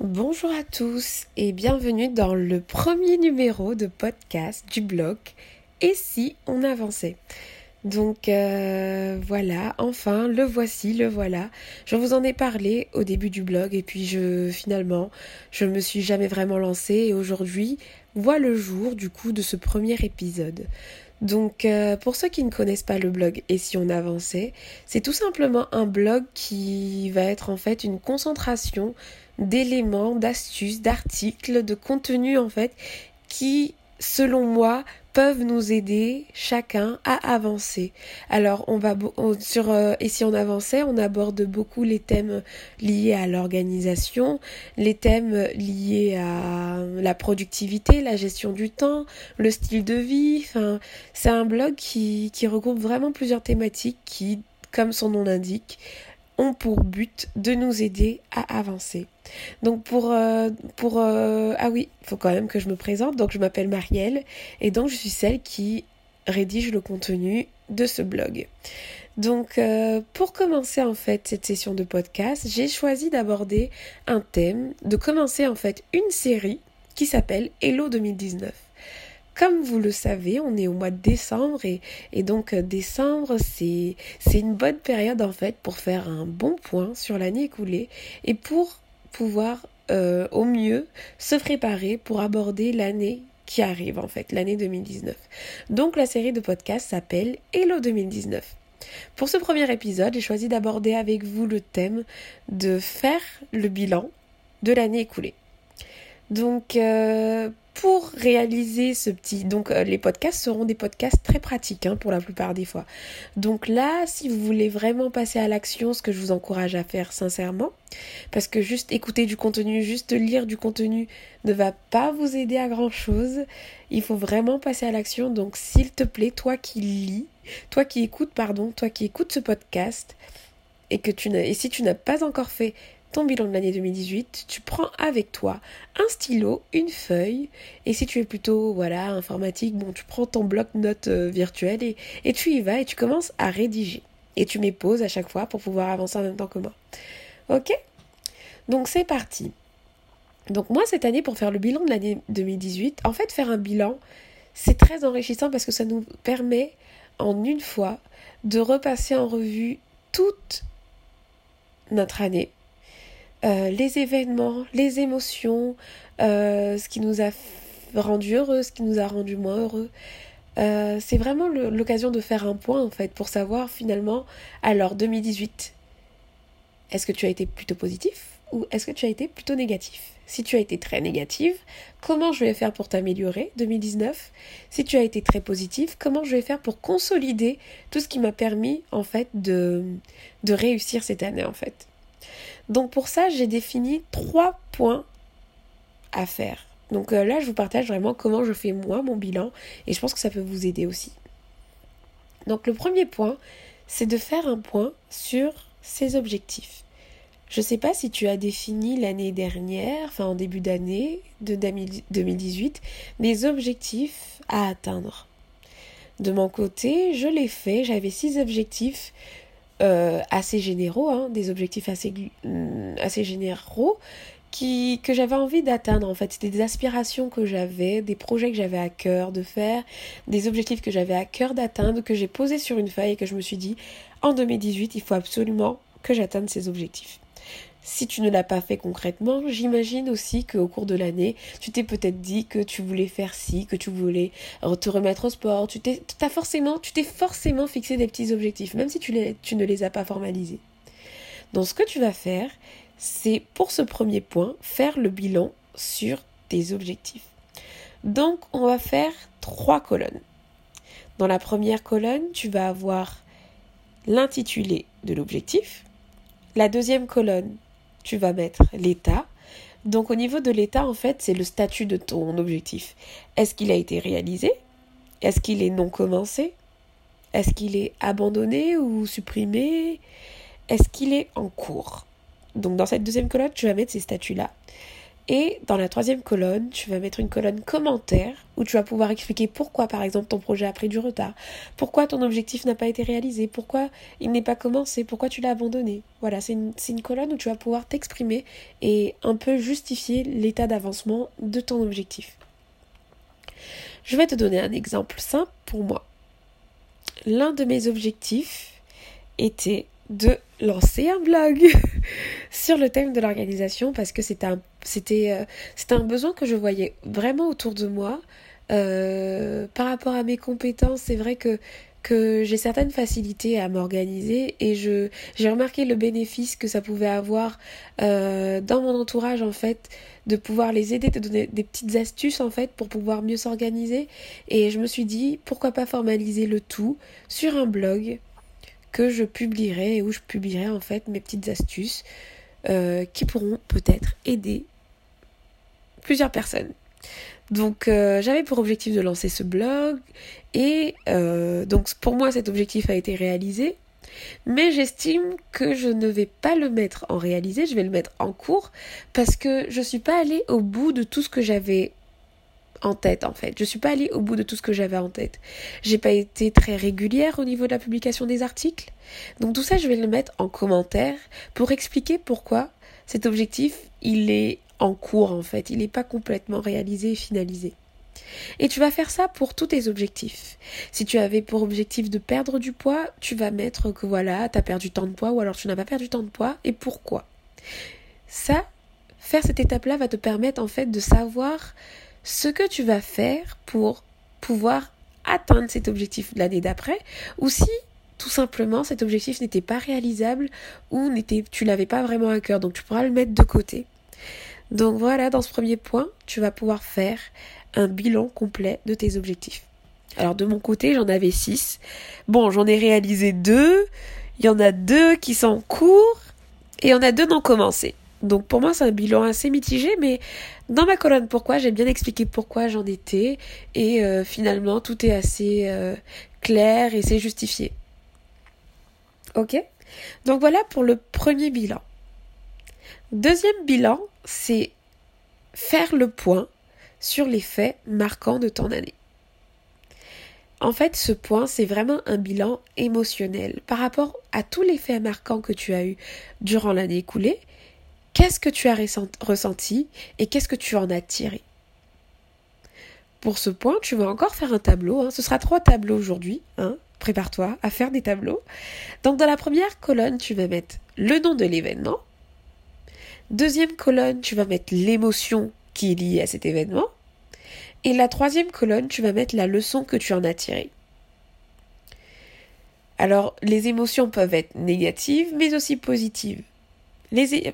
Bonjour à tous et bienvenue dans le premier numéro de podcast du blog Et si on avançait? Donc euh, voilà, enfin, le voici, le voilà. Je vous en ai parlé au début du blog et puis je finalement, je me suis jamais vraiment lancée et aujourd'hui voit le jour du coup de ce premier épisode. Donc euh, pour ceux qui ne connaissent pas le blog et si on avançait, c'est tout simplement un blog qui va être en fait une concentration d'éléments, d'astuces, d'articles, de contenus en fait qui selon moi peuvent nous aider chacun à avancer. Alors on va sur euh, et si on avançait, on aborde beaucoup les thèmes liés à l'organisation, les thèmes liés à la productivité, la gestion du temps, le style de vie. Enfin, c'est un blog qui qui regroupe vraiment plusieurs thématiques qui, comme son nom l'indique, ont pour but de nous aider à avancer. Donc pour euh, pour euh, ah oui, il faut quand même que je me présente. Donc je m'appelle Marielle et donc je suis celle qui rédige le contenu de ce blog. Donc euh, pour commencer en fait cette session de podcast, j'ai choisi d'aborder un thème, de commencer en fait une série qui s'appelle Hello 2019. Comme vous le savez, on est au mois de décembre et, donc euh, décembre, c'est une bonne période en fait pour faire un bon point sur l'année écoulée et pour pouvoir euh, au mieux se préparer pour aborder l'année qui arrive en fait, l'année 2019. Donc la série de podcasts s'appelle Hello 2019. Pour ce premier épisode, j'ai choisi d'aborder avec vous le thème de faire le bilan de l'année écoulée. Donc, euh, pour réaliser ce petit... Donc euh, les podcasts seront des podcasts très pratiques hein, pour la plupart des fois. Donc là, si vous voulez vraiment passer à l'action, ce que je vous encourage à faire sincèrement, parce que juste écouter du contenu, juste lire du contenu ne va pas vous aider à grand-chose. Il faut vraiment passer à l'action. Donc s'il te plaît, toi qui lis, toi qui écoutes, pardon, toi qui écoutes ce podcast, et que tu et si tu n'as pas encore fait ton bilan de l'année 2018, tu prends avec toi un stylo, une feuille, et si tu es plutôt voilà informatique, bon tu prends ton bloc-notes euh, virtuel et, et tu y vas et tu commences à rédiger. Et tu mets pause à chaque fois pour pouvoir avancer en même temps que moi. Ok? Donc c'est parti. Donc moi cette année pour faire le bilan de l'année 2018, en fait faire un bilan, c'est très enrichissant parce que ça nous permet en une fois de repasser en revue toute notre année euh, les événements, les émotions, euh, ce qui nous a rendu heureux, ce qui nous a rendu moins heureux. Euh, c'est vraiment l'occasion de faire un point en fait pour savoir finalement, alors 2018, est-ce que tu as été plutôt positif ou est-ce que tu as été plutôt négatif? Si tu as été très négative, comment je vais faire pour t'améliorer 2019 Si tu as été très positif, comment je vais faire pour consolider tout ce qui m'a permis en fait de, de réussir cette année en fait? Donc pour ça, j'ai défini trois points à faire. Donc euh, là, je vous partage vraiment comment je fais moi mon bilan et je pense que ça peut vous aider aussi. Donc le premier point, c'est de faire un point sur ses objectifs. Je ne sais pas si tu as défini l'année dernière, enfin en début d'année de 2018, des objectifs à atteindre. De mon côté, je l'ai fait, j'avais six objectifs euh, assez généraux, hein, des objectifs assez, mm, assez généraux qui, que j'avais envie d'atteindre en fait. C'était des aspirations que j'avais, des projets que j'avais à cœur de faire, des objectifs que j'avais à cœur d'atteindre, que j'ai posés sur une feuille et que je me suis dit en 2018 il faut absolument que j'atteigne ces objectifs. Si tu ne l'as pas fait concrètement, j'imagine aussi qu'au cours de l'année, tu t'es peut-être dit que tu voulais faire ci, que tu voulais te remettre au sport, tu t'es forcément, fixé des petits objectifs, même si tu, tu ne les as pas formalisés. Donc ce que tu vas faire, c'est pour ce premier point, faire le bilan sur tes objectifs. Donc on va faire trois colonnes. Dans la première colonne, tu vas avoir l'intitulé de l'objectif. La deuxième colonne, tu vas mettre l'état. Donc au niveau de l'état, en fait, c'est le statut de ton objectif. Est-ce qu'il a été réalisé? Est-ce qu'il est non commencé? Est-ce qu'il est abandonné ou supprimé? Est-ce qu'il est en cours? Donc dans cette deuxième colonne, tu vas mettre ces statuts-là. Et dans la troisième colonne, tu vas mettre une colonne commentaire où tu vas pouvoir expliquer pourquoi, par exemple, ton projet a pris du retard, pourquoi ton objectif n'a pas été réalisé, pourquoi il n'est pas commencé, pourquoi tu l'as abandonné. Voilà, c'est une, une, colonne où tu vas pouvoir t'exprimer et un peu justifier l'état d'avancement de ton objectif. Je vais te donner un exemple simple pour moi. L'un de mes objectifs était de lancer un blog sur le thème de l'organisation parce que c'était un, c'était, euh, c'était un besoin que je voyais vraiment autour de moi. Euh, par rapport à mes compétences, c'est vrai que j'ai certaines facilités à m'organiser et j'ai remarqué le bénéfice que ça pouvait avoir euh, dans mon entourage en fait de pouvoir les aider, de donner des petites astuces en fait pour pouvoir mieux s'organiser et je me suis dit pourquoi pas formaliser le tout sur un blog que je publierai et où je publierai en fait mes petites astuces euh, qui pourront peut-être aider plusieurs personnes. Donc euh, j'avais pour objectif de lancer ce blog et euh, donc pour moi cet objectif a été réalisé. Mais j'estime que je ne vais pas le mettre en réalisé, je vais le mettre en cours parce que je ne suis pas allée au bout de tout ce que j'avais en tête en fait. Je suis pas allée au bout de tout ce que j'avais en tête. J'ai pas été très régulière au niveau de la publication des articles. Donc tout ça je vais le mettre en commentaire pour expliquer pourquoi cet objectif il est en cours en fait, il n'est pas complètement réalisé et finalisé. Et tu vas faire ça pour tous tes objectifs. Si tu avais pour objectif de perdre du poids, tu vas mettre que voilà, tu as perdu tant de poids ou alors tu n'as pas perdu tant de poids et pourquoi. Ça, faire cette étape-là va te permettre en fait de savoir ce que tu vas faire pour pouvoir atteindre cet objectif l'année d'après ou si tout simplement cet objectif n'était pas réalisable ou n'était tu l'avais pas vraiment à cœur donc tu pourras le mettre de côté. Donc voilà, dans ce premier point, tu vas pouvoir faire un bilan complet de tes objectifs. Alors de mon côté, j'en avais six. Bon, j'en ai réalisé deux. Il y en a deux qui sont en cours et il y en a deux non commencés. Donc pour moi, c'est un bilan assez mitigé, mais dans ma colonne pourquoi, j'ai bien expliqué pourquoi j'en étais et euh, finalement tout est assez euh, clair et c'est justifié. Ok? Donc voilà pour le premier bilan. Deuxième bilan, c'est faire le point sur les faits marquants de ton année. En fait, ce point, c'est vraiment un bilan émotionnel par rapport à tous les faits marquants que tu as eus durant l'année écoulée. Qu'est-ce que tu as ressenti et qu'est-ce que tu en as tiré? Pour ce point, tu vas encore faire un tableau. Hein. Ce sera trois tableaux aujourd'hui. Hein. Prépare-toi à faire des tableaux. Donc, dans la première colonne, tu vas mettre le nom de l'événement. Deuxième colonne, tu vas mettre l'émotion qui est liée à cet événement. Et la troisième colonne, tu vas mettre la leçon que tu en as tirée. Alors, les émotions peuvent être négatives, mais aussi positives.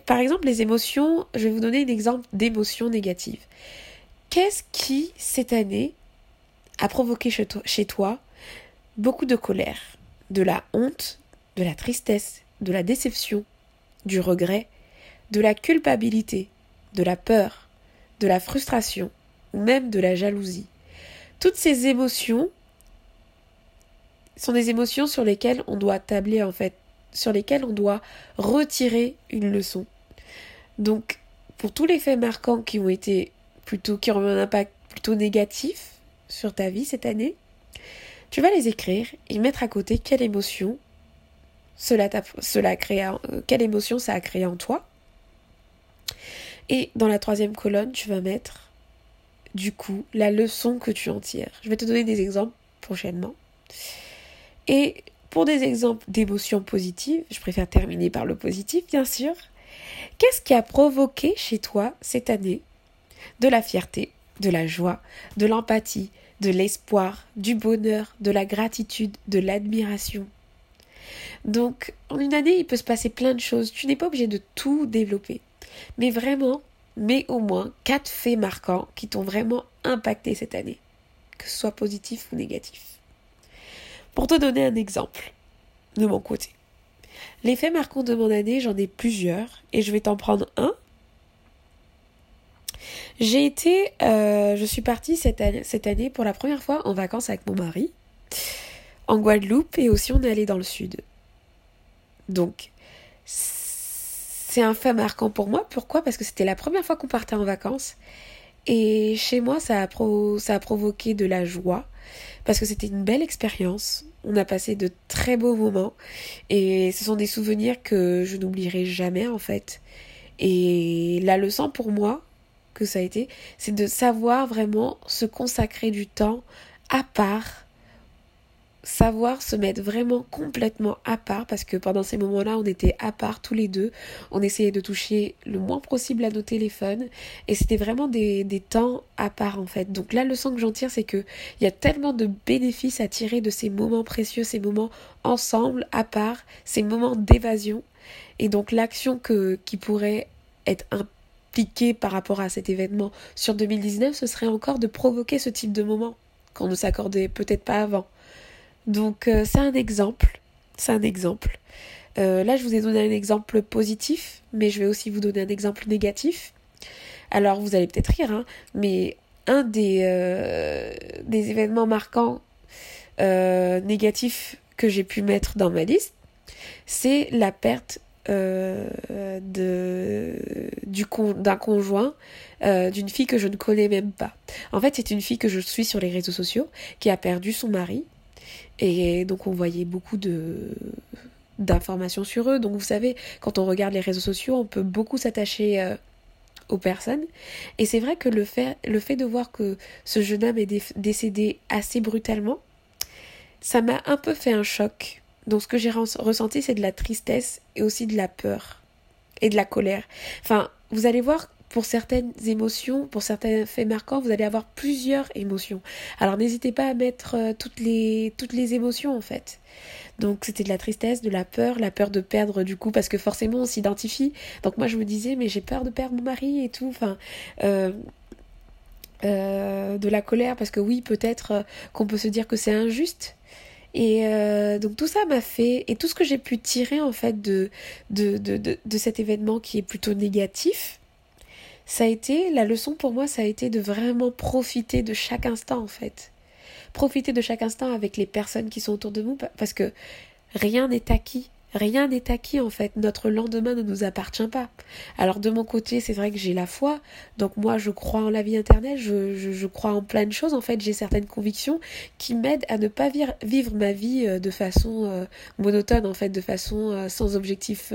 Par exemple, les émotions, je vais vous donner un exemple d'émotions négatives. Qu'est-ce qui, cette année, a provoqué chez toi, chez toi beaucoup de colère, de la honte, de la tristesse, de la déception, du regret, de la culpabilité, de la peur, de la frustration ou même de la jalousie? Toutes ces émotions sont des émotions sur lesquelles on doit tabler en fait, sur lesquelles on doit retirer une leçon. Donc, pour tous les faits marquants qui ont été plutôt, qui ont un impact plutôt négatif sur ta vie cette année, tu vas les écrire et mettre à côté quelle émotion cela, cela euh, quelle émotion ça a créé en toi et dans la troisième colonne, tu vas mettre du coup la leçon que tu en tires. Je vais te donner des exemples prochainement. Et pour des exemples d'émotions positives, je préfère terminer par le positif bien sûr. Qu'est-ce qui a provoqué chez toi cette année de la fierté, de la joie, de l'empathie, de l'espoir, du bonheur, de la gratitude, de l'admiration? Donc, en une année, il peut se passer plein de choses. Tu n'es pas obligé de tout développer. Mais vraiment, mais au moins quatre faits marquants qui t'ont vraiment impacté cette année, que ce soit positif ou négatif. Pour te donner un exemple de mon côté. Les faits marquants de mon année, j'en ai plusieurs et je vais t'en prendre un. J'ai été, euh, je suis partie cette année, cette année pour la première fois en vacances avec mon mari en Guadeloupe et aussi on est allé dans le sud. Donc c'est un fait marquant pour moi. Pourquoi? Parce que c'était la première fois qu'on partait en vacances. Et chez moi, ça a, ça a provoqué de la joie. Parce que c'était une belle expérience. On a passé de très beaux moments. Et ce sont des souvenirs que je n'oublierai jamais, en fait. Et la leçon pour moi, que ça a été, c'est de savoir vraiment se consacrer du temps à part savoir se mettre vraiment complètement à part parce que pendant ces moments-là, on était à part tous les deux. On essayait de toucher le moins possible à nos téléphones et c'était vraiment des, des, temps à part en fait. Donc la leçon que j'en tire, c'est que il y a tellement de bénéfices à tirer de ces moments précieux, ces moments ensemble, à part, ces moments d'évasion. Et donc l'action que qui pourrait être impliquée par rapport à cet événement sur 2019, ce serait encore de provoquer ce type de moment qu'on ne s'accordait peut-être pas avant. Donc euh, c'est un exemple, c'est un exemple. Euh, là, je vous ai donné un exemple positif, mais je vais aussi vous donner un exemple négatif. Alors, vous allez peut-être rire, hein, mais un des, euh, événements marquants négatifs que j'ai pu mettre dans ma liste, c'est la perte d'un conjoint d'une fille que je ne connais même pas. En fait, c'est une fille que je suis sur les réseaux sociaux qui a perdu son mari et donc on voyait beaucoup de d'informations sur eux. Donc vous savez, quand on regarde les réseaux sociaux, on peut beaucoup s'attacher euh, aux personnes. Et c'est vrai que le fait, le fait de voir que ce jeune homme est décédé assez brutalement, ça m'a un peu fait un choc. Donc ce que j'ai ressenti, c'est de la tristesse et aussi de la peur et de la colère. Enfin, vous allez voir pour certaines émotions, pour certains faits marquants, vous allez avoir plusieurs émotions. Alors n'hésitez pas à mettre euh, toutes les toutes les émotions en fait. Donc c'était de la tristesse, de la peur, la peur de perdre du coup parce que forcément on s'identifie. Donc moi je me disais mais j'ai peur de perdre mon mari et tout. Enfin euh, euh, de la colère parce que oui peut-être qu'on peut se dire que c'est injuste. Et donc tout ça m'a fait, et tout ce que j'ai pu tirer en fait de, de, de, de, de cet événement qui est plutôt négatif, ça a été, la leçon pour moi, ça a été de vraiment profiter de chaque instant en fait. Profiter de chaque instant avec les personnes qui sont autour de nous parce que rien n'est acquis. Rien n'est acquis en fait, notre lendemain ne nous appartient pas. Alors de mon côté, c'est vrai que j'ai la foi, donc moi je crois en la vie interne, je, je, crois en plein de choses, en fait. J'ai certaines convictions qui m'aident à ne pas vivre, ma vie euh, de façon euh, monotone, en fait, de façon euh, sans objectif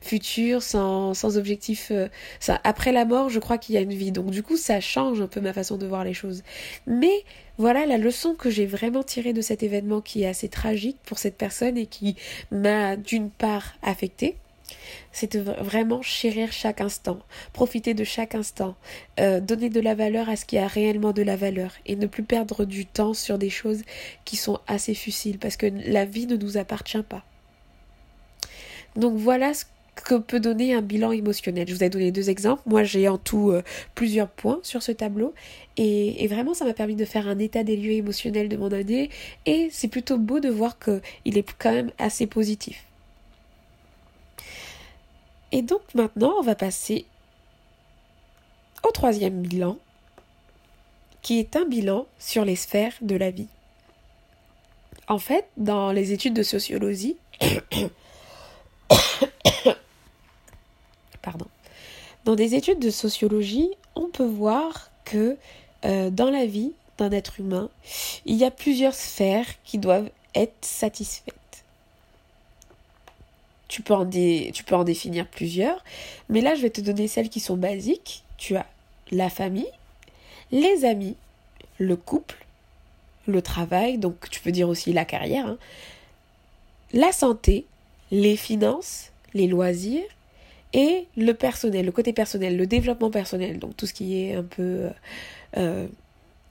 futur, sans, sans objectif... Ça, après la mort, je crois qu'il y a une vie, donc du coup ça change un peu ma façon de voir les choses. Mais voilà la leçon que j'ai vraiment tirée de cet événement qui est assez tragique pour cette personne et qui m'a d'une part affectée. C'est de vraiment chérir chaque instant, profiter de chaque instant, euh, donner de la valeur à ce qui a réellement de la valeur et ne plus perdre du temps sur des choses qui sont assez fusiles parce que la vie ne nous appartient pas. Donc voilà ce que peut donner un bilan émotionnel. Je vous ai donné deux exemples. Moi, j'ai en tout euh, plusieurs points sur ce tableau. Et, vraiment, ça m'a permis de faire un état des lieux émotionnels de mon année. Et c'est plutôt beau de voir qu'il est quand même assez positif. Et donc maintenant, on va passer au troisième bilan, qui est un bilan sur les sphères de la vie. En fait, dans les études de sociologie, pardon. Dans des études de sociologie, on peut voir que euh, dans la vie d'un être humain, il y a plusieurs sphères qui doivent être satisfaites. Tu peux, en tu peux en définir plusieurs, mais là je vais te donner celles qui sont basiques. Tu as la famille, les amis, le couple, le travail, donc tu peux dire aussi la carrière, hein, la santé, les finances, les loisirs et le personnel, le côté personnel, le développement personnel, donc tout ce qui est un peu euh,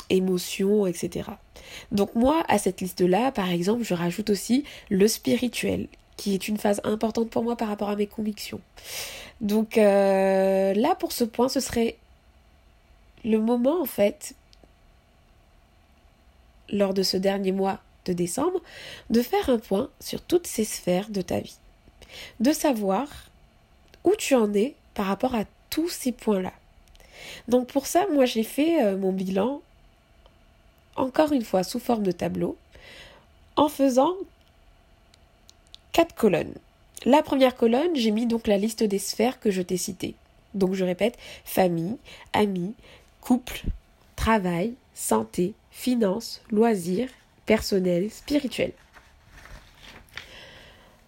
émotion, etc. Donc moi, à cette liste-là, par exemple, je rajoute aussi le spirituel, qui est une phase importante pour moi par rapport à mes convictions. Donc euh, là, pour ce point, ce serait le moment, en fait, lors de ce dernier mois de décembre, de faire un point sur toutes ces sphères de ta vie. De savoir où tu en es par rapport à tous ces points-là. Donc pour ça, moi j'ai fait euh, mon bilan, encore une fois, sous forme de tableau, en faisant quatre colonnes. la première colonne, j'ai mis donc la liste des sphères que je t'ai citées. Donc je répète, famille, amis, couple, travail, santé, finances, loisirs, personnel, spirituel.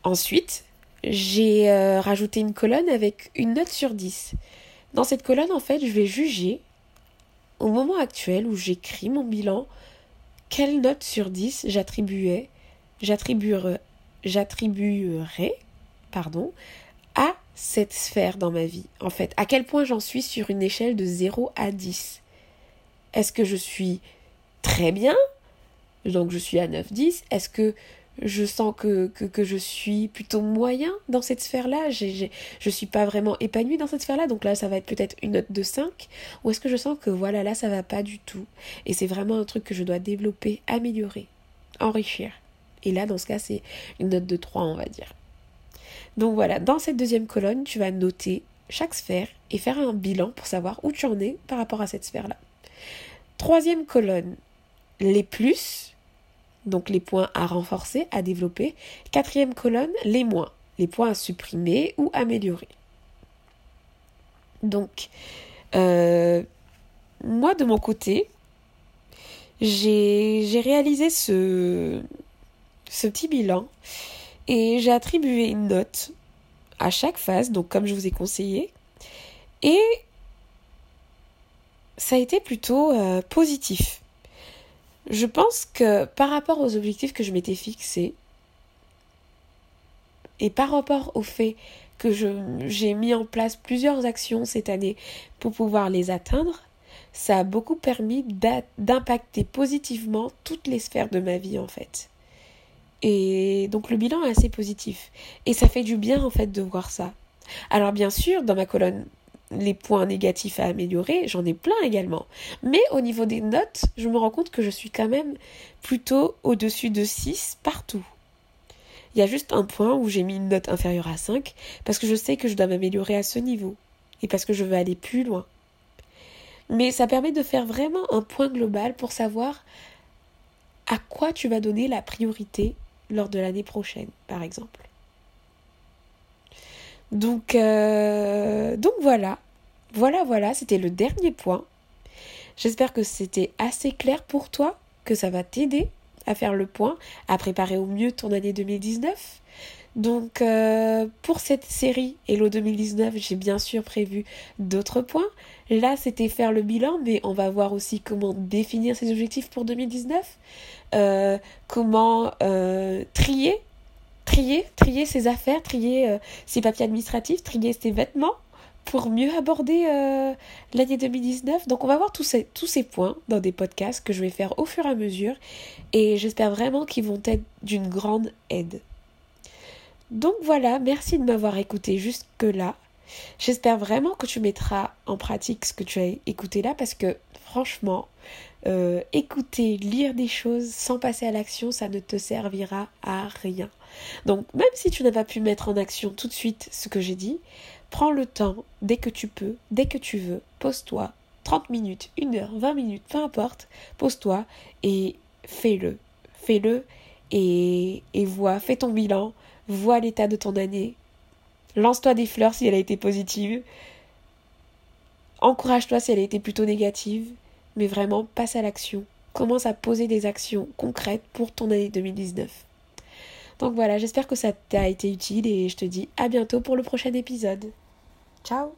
Ensuite, j'ai euh, rajouté une colonne avec une note sur 10. Dans cette colonne, en fait, je vais juger, au moment actuel où j'écris mon bilan, quelle note sur 10 j'attribuais, j'attribuerais, j'attribuerais, pardon, à cette sphère dans ma vie. En fait, à quel point j'en suis sur une échelle de 0 à 10. Est-ce que je suis très bien Donc je suis à 9-10. Est-ce que je sens que, que, je suis plutôt moyen dans cette sphère-là? Je ne suis pas vraiment épanouie dans cette sphère-là, donc là ça va être peut-être une note de 5. Ou est-ce que je sens que voilà, là ça va pas du tout? Et c'est vraiment un truc que je dois développer, améliorer, enrichir. Et là dans ce cas c'est une note de 3 on va dire. Donc voilà, dans cette deuxième colonne, tu vas noter chaque sphère et faire un bilan pour savoir où tu en es par rapport à cette sphère-là. Troisième colonne, les plus, donc les points à renforcer, à développer. Quatrième colonne, les moins, les points à supprimer ou améliorer. Donc, euh, moi de mon côté, j'ai réalisé ce, petit bilan et j'ai attribué une note à chaque phase, donc comme je vous ai conseillé. Et ça a été plutôt euh, positif. Je pense que par rapport aux objectifs que je m'étais fixés, et par rapport au fait que j'ai mis en place plusieurs actions cette année pour pouvoir les atteindre, ça a beaucoup permis d'impacter positivement toutes les sphères de ma vie en fait. Et donc le bilan est assez positif. Et ça fait du bien en fait de voir ça. Alors bien sûr, dans ma colonne les points négatifs à améliorer, j'en ai plein également. Mais au niveau des notes, je me rends compte que je suis quand même plutôt au-dessus de 6 partout. Il y a juste un point où j'ai mis une note inférieure à 5 parce que je sais que je dois m'améliorer à ce niveau et parce que je veux aller plus loin. Mais ça permet de faire vraiment un point global pour savoir à quoi tu vas donner la priorité lors de l'année prochaine, par exemple. Donc, euh, donc voilà, voilà, voilà, c'était le dernier point. J'espère que c'était assez clair pour toi, que ça va t'aider à faire le point, à préparer au mieux ton année 2019. Donc euh, pour cette série Hello 2019, j'ai bien sûr prévu d'autres points. Là, c'était faire le bilan, mais on va voir aussi comment définir ses objectifs pour 2019, euh, comment trier, trier, trier ses affaires, trier ses papiers administratifs, trier ses vêtements pour mieux aborder l'année 2019. Donc on va voir tous ces, tous ces points dans des podcasts que je vais faire au fur et à mesure et j'espère vraiment qu'ils vont être d'une grande aide. Donc voilà, merci de m'avoir écouté jusque-là. J'espère vraiment que tu mettras en pratique ce que tu as écouté là parce que franchement, euh, écouter, lire des choses sans passer à l'action, ça ne te servira à rien. Donc même si tu n'as pas pu mettre en action tout de suite ce que j'ai dit, prends le temps dès que tu peux, dès que tu veux, pose-toi 30 minutes, 1 heure, 20 minutes, peu importe, pose-toi et fais-le. Fais-le et, et vois, fais ton bilan, vois l'état de ton année, lance-toi des fleurs si elle a été positive, encourage-toi si elle a été plutôt négative, mais vraiment passe à l'action. Commence à poser des actions concrètes pour ton année 2019. Donc voilà, j'espère que ça t'a été utile et je te dis à bientôt pour le prochain épisode. Ciao